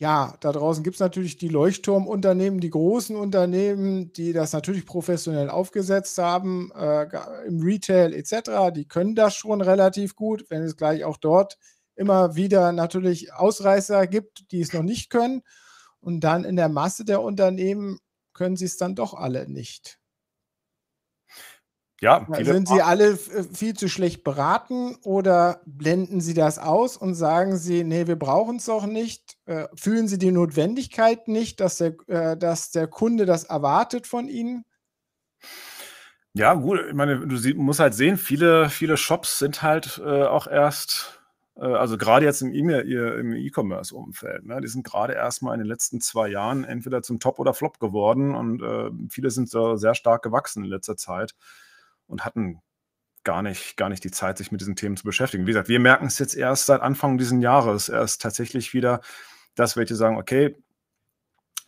ja, da draußen gibt es natürlich die Leuchtturmunternehmen, die großen Unternehmen, die das natürlich professionell aufgesetzt haben, äh, im Retail etc. Die können das schon relativ gut, wenn es gleich auch dort immer wieder natürlich Ausreißer gibt, die es noch nicht können. Und dann in der Masse der Unternehmen können sie es dann doch alle nicht. Ja, Sind Sie alle äh, viel zu schlecht beraten oder blenden Sie das aus und sagen Sie, nee, wir brauchen es doch nicht? Äh, fühlen Sie die Notwendigkeit nicht, dass der, äh, dass der Kunde das erwartet von Ihnen? Ja, gut, ich meine, du sie musst halt sehen, viele, viele Shops sind halt äh, auch erst, äh, also gerade jetzt im E-Commerce-Umfeld, ne, die sind gerade erst mal in den letzten zwei Jahren entweder zum Top oder Flop geworden und äh, viele sind so sehr stark gewachsen in letzter Zeit und hatten gar nicht, gar nicht die Zeit, sich mit diesen Themen zu beschäftigen. Wie gesagt, wir merken es jetzt erst seit Anfang dieses Jahres, erst tatsächlich wieder, dass welche sagen, okay,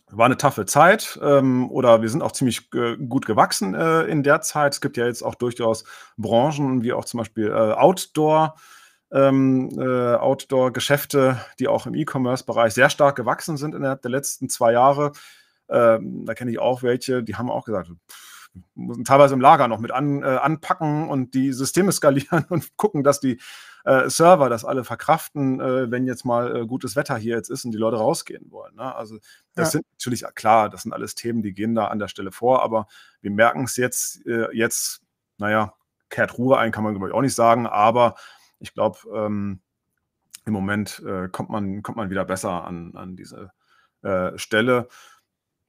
war eine taffe Zeit ähm, oder wir sind auch ziemlich äh, gut gewachsen äh, in der Zeit. Es gibt ja jetzt auch durchaus Branchen, wie auch zum Beispiel äh, Outdoor, ähm, äh, Outdoor-Geschäfte, die auch im E-Commerce-Bereich sehr stark gewachsen sind innerhalb der letzten zwei Jahre. Ähm, da kenne ich auch welche, die haben auch gesagt, pff, teilweise im Lager noch mit an, äh, anpacken und die Systeme skalieren und gucken, dass die äh, Server das alle verkraften, äh, wenn jetzt mal äh, gutes Wetter hier jetzt ist und die Leute rausgehen wollen. Ne? Also das ja. sind natürlich klar, das sind alles Themen, die gehen da an der Stelle vor, aber wir merken es jetzt, äh, jetzt, naja, kehrt Ruhe ein, kann man glaube ich auch nicht sagen, aber ich glaube, ähm, im Moment äh, kommt, man, kommt man wieder besser an, an diese Stelle.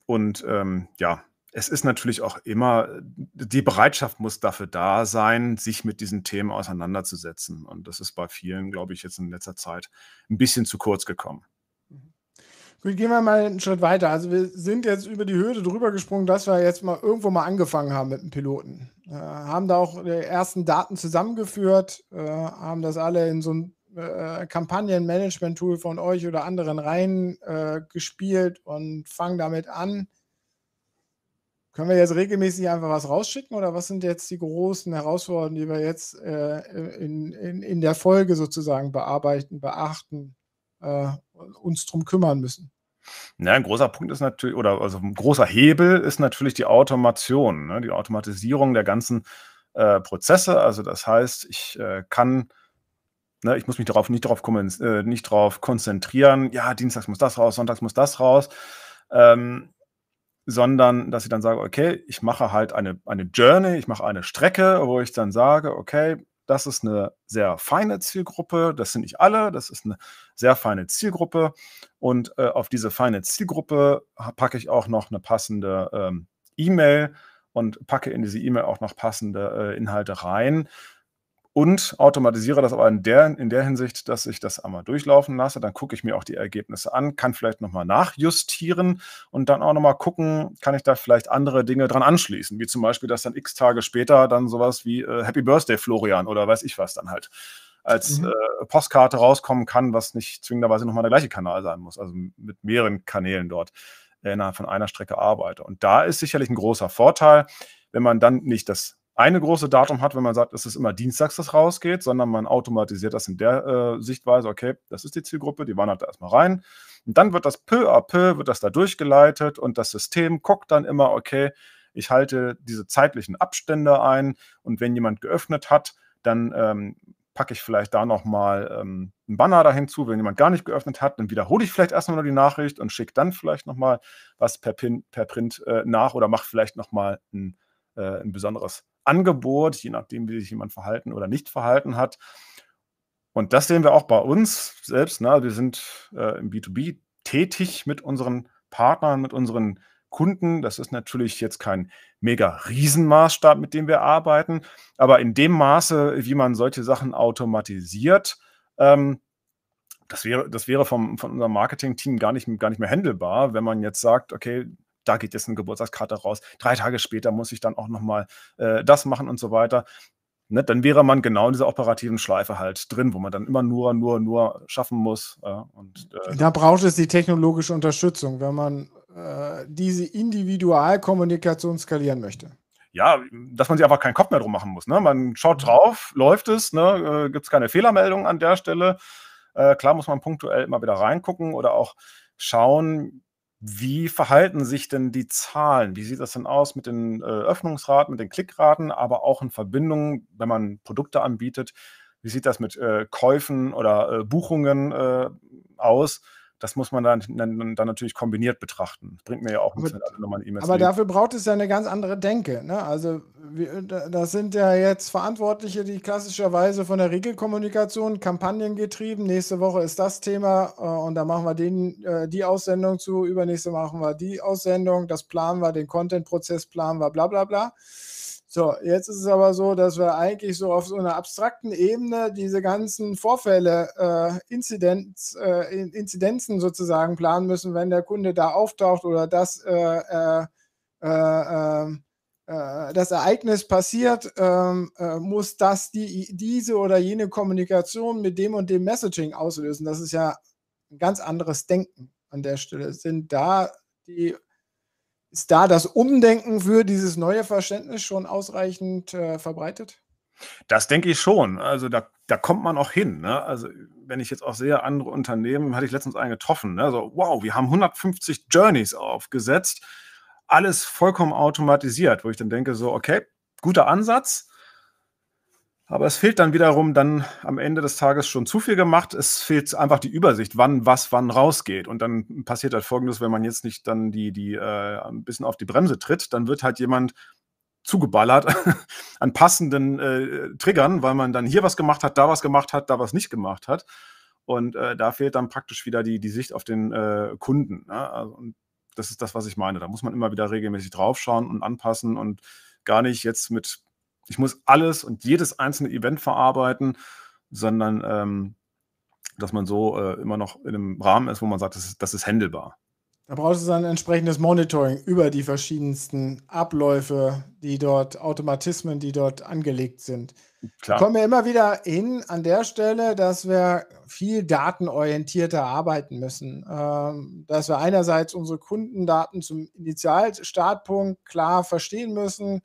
Und ähm, ja, es ist natürlich auch immer, die Bereitschaft muss dafür da sein, sich mit diesen Themen auseinanderzusetzen. Und das ist bei vielen, glaube ich, jetzt in letzter Zeit ein bisschen zu kurz gekommen. Mhm. Gut, gehen wir mal einen Schritt weiter. Also wir sind jetzt über die Hürde drüber gesprungen, dass wir jetzt mal irgendwo mal angefangen haben mit dem Piloten. Äh, haben da auch die ersten Daten zusammengeführt, äh, haben das alle in so ein äh, Kampagnenmanagement-Tool von euch oder anderen reingespielt äh, und fange damit an. Können wir jetzt regelmäßig einfach was rausschicken oder was sind jetzt die großen Herausforderungen, die wir jetzt äh, in, in, in der Folge sozusagen bearbeiten, beachten, äh, uns drum kümmern müssen? Ja, ein großer Punkt ist natürlich, oder also ein großer Hebel ist natürlich die Automation, ne? die Automatisierung der ganzen äh, Prozesse. Also das heißt, ich äh, kann, ne, ich muss mich darauf nicht darauf äh, nicht darauf konzentrieren, ja, dienstags muss das raus, sonntags muss das raus, ähm, sondern dass ich dann sage, okay, ich mache halt eine, eine Journey, ich mache eine Strecke, wo ich dann sage, okay, das ist eine sehr feine Zielgruppe. Das sind nicht alle, das ist eine sehr feine Zielgruppe. Und äh, auf diese feine Zielgruppe packe ich auch noch eine passende ähm, E-Mail und packe in diese E-Mail auch noch passende äh, Inhalte rein, und automatisiere das aber in der, in der Hinsicht, dass ich das einmal durchlaufen lasse. Dann gucke ich mir auch die Ergebnisse an, kann vielleicht nochmal nachjustieren und dann auch nochmal gucken, kann ich da vielleicht andere Dinge dran anschließen, wie zum Beispiel, dass dann x Tage später dann sowas wie äh, Happy Birthday Florian oder weiß ich was dann halt als mhm. äh, Postkarte rauskommen kann, was nicht zwingenderweise nochmal der gleiche Kanal sein muss, also mit mehreren Kanälen dort innerhalb von einer Strecke arbeite. Und da ist sicherlich ein großer Vorteil, wenn man dann nicht das eine große Datum hat, wenn man sagt, es ist immer dienstags, das rausgeht, sondern man automatisiert das in der äh, Sichtweise, okay, das ist die Zielgruppe, die wandert da erstmal rein. Und dann wird das peu à peu, wird das da durchgeleitet und das System guckt dann immer, okay, ich halte diese zeitlichen Abstände ein und wenn jemand geöffnet hat, dann ähm, packe ich vielleicht da nochmal ähm, einen Banner dahin zu. Wenn jemand gar nicht geöffnet hat, dann wiederhole ich vielleicht erstmal nur die Nachricht und schicke dann vielleicht nochmal was per, Pin, per Print äh, nach oder mache vielleicht nochmal ein, äh, ein besonderes Angebot, je nachdem, wie sich jemand verhalten oder nicht verhalten hat. Und das sehen wir auch bei uns selbst. Ne? Wir sind äh, im B2B tätig mit unseren Partnern, mit unseren Kunden. Das ist natürlich jetzt kein mega Riesenmaßstab, mit dem wir arbeiten, aber in dem Maße, wie man solche Sachen automatisiert, ähm, das wäre, das wäre vom, von unserem Marketing-Team gar nicht, gar nicht mehr handelbar, wenn man jetzt sagt, okay, da geht jetzt eine Geburtstagskarte raus. Drei Tage später muss ich dann auch nochmal äh, das machen und so weiter. Ne, dann wäre man genau in dieser operativen Schleife halt drin, wo man dann immer nur, nur, nur schaffen muss. Äh, und, äh, da braucht es die technologische Unterstützung, wenn man äh, diese Individualkommunikation skalieren möchte. Ja, dass man sich einfach keinen Kopf mehr drum machen muss. Ne? Man schaut drauf, läuft es, ne? Äh, gibt es keine Fehlermeldung an der Stelle. Äh, klar muss man punktuell immer wieder reingucken oder auch schauen, wie verhalten sich denn die Zahlen? Wie sieht das denn aus mit den äh, Öffnungsraten, mit den Klickraten, aber auch in Verbindung, wenn man Produkte anbietet? Wie sieht das mit äh, Käufen oder äh, Buchungen äh, aus? das muss man dann, dann, dann, natürlich kombiniert betrachten. Das bringt mir ja auch nichts, wenn alle nochmal E-Mails Aber dafür braucht es ja eine ganz andere Denke. Ne? Also, das sind ja jetzt Verantwortliche, die klassischerweise von der Regelkommunikation Kampagnen getrieben. Nächste Woche ist das Thema äh, und da machen wir den, äh, die Aussendung zu. Übernächste machen wir die Aussendung. Das planen wir, den Content-Prozess planen wir, bla bla bla. So, jetzt ist es aber so, dass wir eigentlich so auf so einer abstrakten Ebene diese ganzen Vorfälle, äh, Inzidenz, äh, Inzidenzen sozusagen planen müssen, wenn der Kunde da auftaucht oder das, äh, äh, äh äh das Ereignis passiert, ähm, muss das die, diese oder jene Kommunikation mit dem und dem Messaging auslösen. Das ist ja ein ganz anderes Denken an der Stelle. Sind da die ist da das Umdenken für dieses neue Verständnis schon ausreichend äh, verbreitet? Das denke ich schon. Also da, da kommt man auch hin. Ne? Also wenn ich jetzt auch sehe, andere Unternehmen, hatte ich letztens einen getroffen. Ne? So, wow, wir haben 150 Journeys aufgesetzt, alles vollkommen automatisiert, wo ich dann denke, so, okay, guter Ansatz. Aber es fehlt dann wiederum dann am Ende des Tages schon zu viel gemacht. Es fehlt einfach die Übersicht, wann was wann rausgeht. Und dann passiert halt Folgendes, wenn man jetzt nicht dann die, die äh, ein bisschen auf die Bremse tritt, dann wird halt jemand zugeballert an passenden äh, Triggern, weil man dann hier was gemacht hat, da was gemacht hat, da was nicht gemacht hat. Und äh, da fehlt dann praktisch wieder die, die Sicht auf den äh, Kunden. Ne? Also, und das ist das, was ich meine. Da muss man immer wieder regelmäßig draufschauen und anpassen und gar nicht jetzt mit ich muss alles und jedes einzelne Event verarbeiten, sondern ähm, dass man so äh, immer noch in einem Rahmen ist, wo man sagt, das ist, das ist handelbar. Da brauchst du dann entsprechendes Monitoring über die verschiedensten Abläufe, die dort Automatismen, die dort angelegt sind. Klar. Kommen wir immer wieder hin an der Stelle, dass wir viel datenorientierter arbeiten müssen. Ähm, dass wir einerseits unsere Kundendaten zum Initialstartpunkt klar verstehen müssen,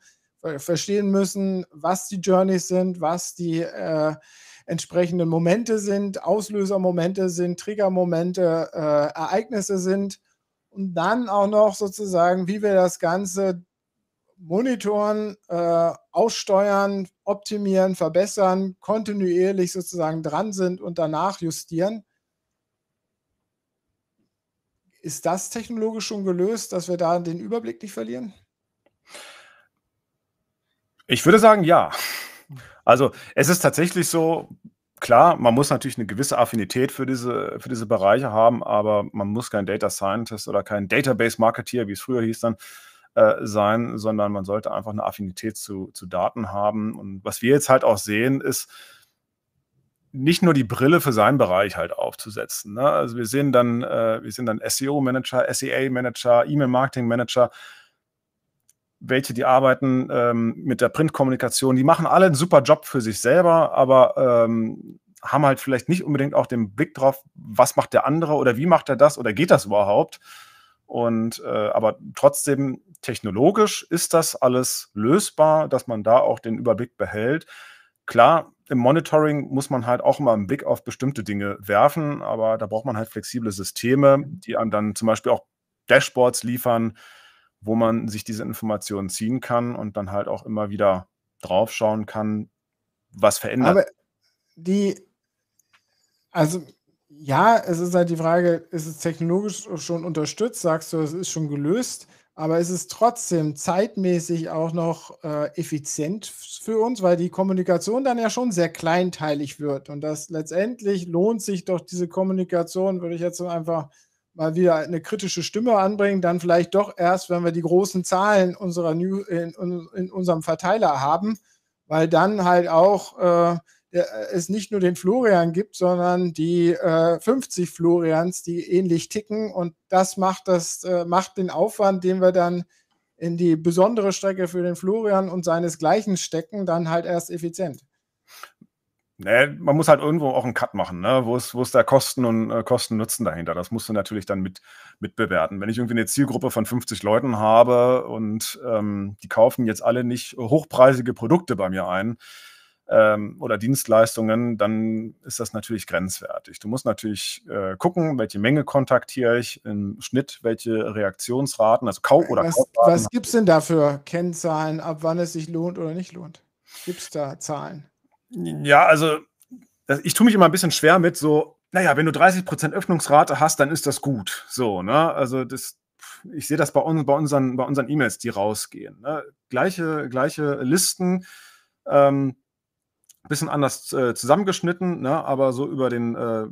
verstehen müssen, was die Journeys sind, was die äh, entsprechenden Momente sind, Auslösermomente sind, Triggermomente, äh, Ereignisse sind und dann auch noch sozusagen, wie wir das Ganze monitoren, äh, aussteuern, optimieren, verbessern, kontinuierlich sozusagen dran sind und danach justieren. Ist das technologisch schon gelöst, dass wir da den Überblick nicht verlieren? Ich würde sagen, ja. Also es ist tatsächlich so, klar, man muss natürlich eine gewisse Affinität für diese, für diese Bereiche haben, aber man muss kein Data Scientist oder kein Database Marketeer, wie es früher hieß, dann äh, sein, sondern man sollte einfach eine Affinität zu, zu Daten haben. Und was wir jetzt halt auch sehen, ist, nicht nur die Brille für seinen Bereich halt aufzusetzen. Ne? Also wir sehen dann, äh, wir sehen dann SEO-Manager, SEA-Manager, E-Mail-Marketing-Manager, welche die arbeiten ähm, mit der Printkommunikation, die machen alle einen super Job für sich selber, aber ähm, haben halt vielleicht nicht unbedingt auch den Blick drauf, was macht der andere oder wie macht er das oder geht das überhaupt? Und äh, aber trotzdem technologisch ist das alles lösbar, dass man da auch den Überblick behält. Klar, im Monitoring muss man halt auch mal einen Blick auf bestimmte Dinge werfen, aber da braucht man halt flexible Systeme, die einem dann zum Beispiel auch Dashboards liefern, wo man sich diese Informationen ziehen kann und dann halt auch immer wieder draufschauen kann, was verändert. Aber die, also ja, es ist halt die Frage, ist es technologisch schon unterstützt? Sagst du, es ist schon gelöst? Aber ist es trotzdem zeitmäßig auch noch äh, effizient für uns, weil die Kommunikation dann ja schon sehr kleinteilig wird. Und das letztendlich lohnt sich doch diese Kommunikation, würde ich jetzt einfach mal wieder eine kritische Stimme anbringen, dann vielleicht doch erst, wenn wir die großen Zahlen unserer New in, in unserem Verteiler haben, weil dann halt auch äh, es nicht nur den Florian gibt, sondern die äh, 50 Florians, die ähnlich ticken und das macht das äh, macht den Aufwand, den wir dann in die besondere Strecke für den Florian und seinesgleichen stecken, dann halt erst effizient. Nee, man muss halt irgendwo auch einen Cut machen, ne? wo, ist, wo ist der Kosten und äh, Kosten-Nutzen dahinter. Das musst du natürlich dann mit, mit bewerten. Wenn ich irgendwie eine Zielgruppe von 50 Leuten habe und ähm, die kaufen jetzt alle nicht hochpreisige Produkte bei mir ein ähm, oder Dienstleistungen, dann ist das natürlich grenzwertig. Du musst natürlich äh, gucken, welche Menge kontaktiere ich, im Schnitt welche Reaktionsraten, also Kau- oder Was, was gibt es denn da für Kennzahlen, ab wann es sich lohnt oder nicht lohnt? Gibt es da Zahlen? Ja, also ich tue mich immer ein bisschen schwer mit so, naja, wenn du 30% Öffnungsrate hast, dann ist das gut. So, ne? Also das, ich sehe das bei, uns, bei unseren bei unseren E-Mails, die rausgehen. Ne? Gleiche, gleiche Listen, ähm, bisschen anders äh, zusammengeschnitten, ne? aber so über den, äh,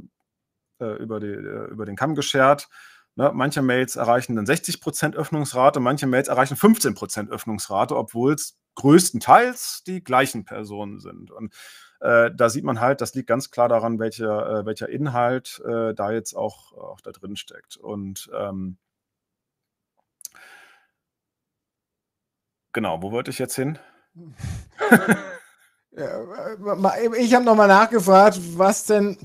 äh über, die, äh, über den Kamm geschert. Ne? Manche Mails erreichen dann 60% Öffnungsrate, manche Mails erreichen 15% Öffnungsrate, obwohl es größtenteils die gleichen Personen sind. Und äh, da sieht man halt, das liegt ganz klar daran, welcher, äh, welcher Inhalt äh, da jetzt auch, auch da drin steckt. Und ähm, genau, wo wollte ich jetzt hin? ich habe nochmal nachgefragt, was denn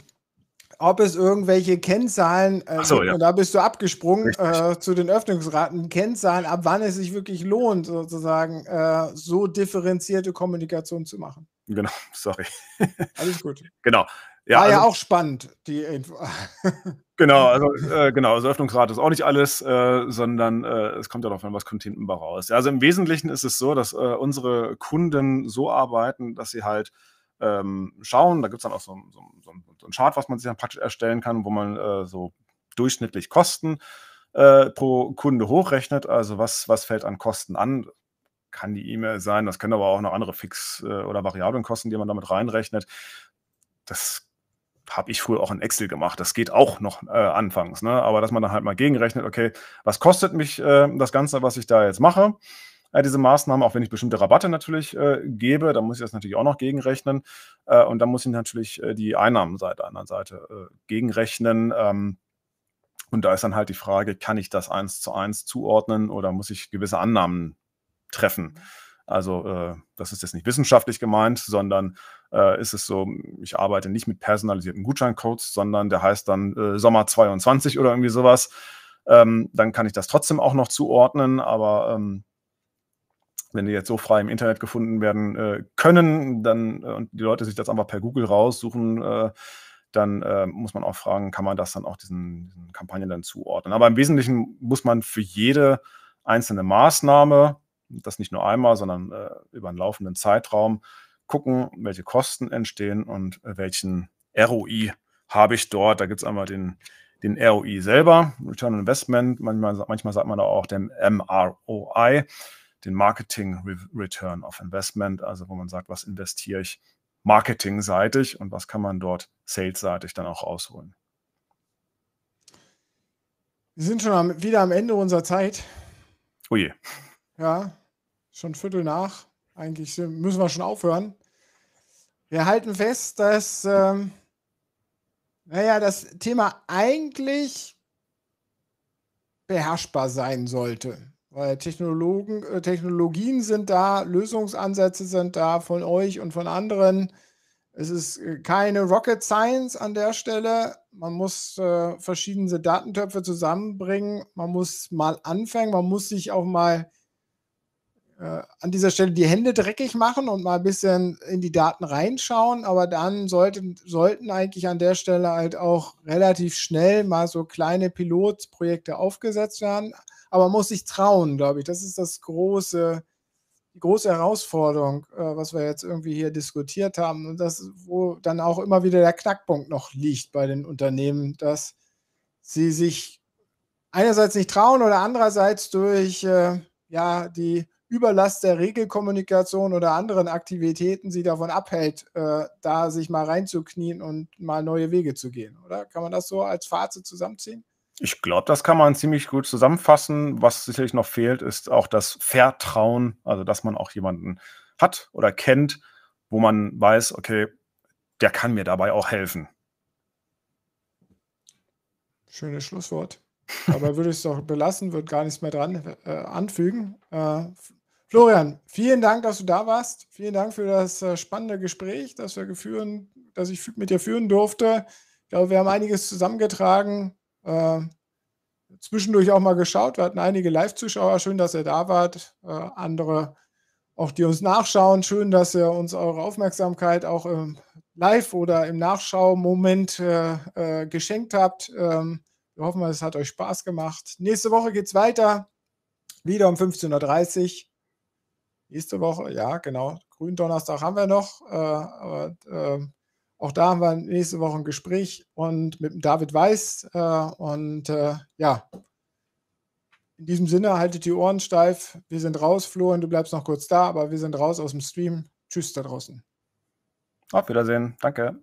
ob es irgendwelche Kennzahlen äh, so, ja. und da bist du abgesprungen äh, zu den Öffnungsraten, Kennzahlen, ab wann es sich wirklich lohnt, sozusagen äh, so differenzierte Kommunikation zu machen. Genau, sorry. Alles gut. genau. Ja, War also, ja auch spannend, die Info. genau, also äh, genau, also Öffnungsrate ist auch nicht alles, äh, sondern äh, es kommt ja darauf an, was kommt hinten bei raus. Ja, also im Wesentlichen ist es so, dass unsere Kunden so arbeiten, dass sie halt ähm, schauen. Da gibt es dann auch so, so, so, so, ein Chart, was man sich dann praktisch erstellen kann, wo man äh, so durchschnittlich Kosten äh, pro Kunde hochrechnet. Also was, was fällt an Kosten an? Kann die E-Mail sein, das können aber auch noch andere Fix- äh, oder Variablenkosten, die man damit reinrechnet. Das habe ich früher auch in Excel gemacht. Das geht auch noch äh, anfangs, ne? aber dass man dann halt mal gegenrechnet, okay, was kostet mich äh, das Ganze, was ich da jetzt mache? Äh, diese Maßnahmen, auch wenn ich bestimmte Rabatte natürlich äh, gebe, dann muss ich das natürlich auch noch gegenrechnen. Äh, und dann muss ich natürlich äh, die Einnahmenseite, anderen Seite äh, gegenrechnen. Ähm, Und da ist dann halt die Frage, kann ich das eins zu eins zuordnen oder muss ich gewisse Annahmen treffen? Also äh, das ist jetzt nicht wissenschaftlich gemeint, sondern äh, ist es so, ich arbeite nicht mit personalisierten Gutscheincodes, sondern der heißt dann äh, Sommer 22 oder irgendwie sowas. Ähm, dann kann ich das trotzdem auch noch zuordnen, aber ähm, wenn die jetzt so frei im Internet gefunden werden äh, können, dann äh, und die Leute sich das einfach per Google raussuchen, äh, dann äh, muss man auch fragen, kann man das dann auch diesen, diesen Kampagnen dann zuordnen. Aber im Wesentlichen muss man für jede einzelne Maßnahme, das nicht nur einmal, sondern äh, über einen laufenden Zeitraum, gucken, welche Kosten entstehen und welchen ROI habe ich dort. Da gibt es einmal den, den ROI selber, Return on Investment, manchmal, manchmal sagt man da auch den MROI, den Marketing Return of Investment, also wo man sagt, was investiere ich marketingseitig und was kann man dort salesseitig dann auch rausholen. Wir sind schon am, wieder am Ende unserer Zeit. Oh je. Ja, schon Viertel nach. Eigentlich müssen wir schon aufhören. Wir halten fest, dass, ähm, naja, das Thema eigentlich beherrschbar sein sollte. Weil Technologen, äh, Technologien sind da, Lösungsansätze sind da von euch und von anderen. Es ist äh, keine Rocket Science an der Stelle. Man muss äh, verschiedene Datentöpfe zusammenbringen. Man muss mal anfangen. Man muss sich auch mal äh, an dieser Stelle die Hände dreckig machen und mal ein bisschen in die Daten reinschauen. Aber dann sollten, sollten eigentlich an der Stelle halt auch relativ schnell mal so kleine Pilotprojekte aufgesetzt werden aber man muss sich trauen, glaube ich. Das ist das große, die große Herausforderung, äh, was wir jetzt irgendwie hier diskutiert haben. Und das, wo dann auch immer wieder der Knackpunkt noch liegt bei den Unternehmen, dass sie sich einerseits nicht trauen oder andererseits durch äh, ja, die Überlast der Regelkommunikation oder anderen Aktivitäten sie davon abhält, äh, da sich mal reinzuknien und mal neue Wege zu gehen, oder? Kann man das so als Fazit zusammenziehen? Ich glaube, das kann man ziemlich gut zusammenfassen. Was sicherlich noch fehlt, ist auch das Vertrauen, also dass man auch jemanden hat oder kennt, wo man weiß, okay, der kann mir dabei auch helfen. Schönes Schlusswort. Aber würde ich es doch belassen, würde gar nichts mehr dran äh, anfügen. Äh, Florian, vielen Dank, dass du da warst. Vielen Dank für das äh, spannende Gespräch, das wir geführen, das ich mit dir führen durfte. Ich glaube, wir haben einiges zusammengetragen. Äh, zwischendurch auch mal geschaut. Wir hatten einige Live-Zuschauer. Schön, dass ihr da wart. Äh, andere auch, die uns nachschauen. Schön, dass ihr uns eure Aufmerksamkeit auch im Live- oder im Nachschau-Moment äh, äh, geschenkt habt. Ähm, wir hoffen, es hat euch Spaß gemacht. Nächste Woche geht es weiter. Wieder um 15.30 Uhr. Nächste Woche, ja, genau. Gründonnerstag haben wir noch. Äh, aber, ähm, auch da haben wir nächste Woche ein Gespräch und mit David Weiß. Äh, und äh, ja, in diesem Sinne, haltet die Ohren steif. Wir sind raus, Florian, du bleibst noch kurz da, aber wir sind raus aus dem Stream. Tschüss da draußen. Auf Wiedersehen. Danke.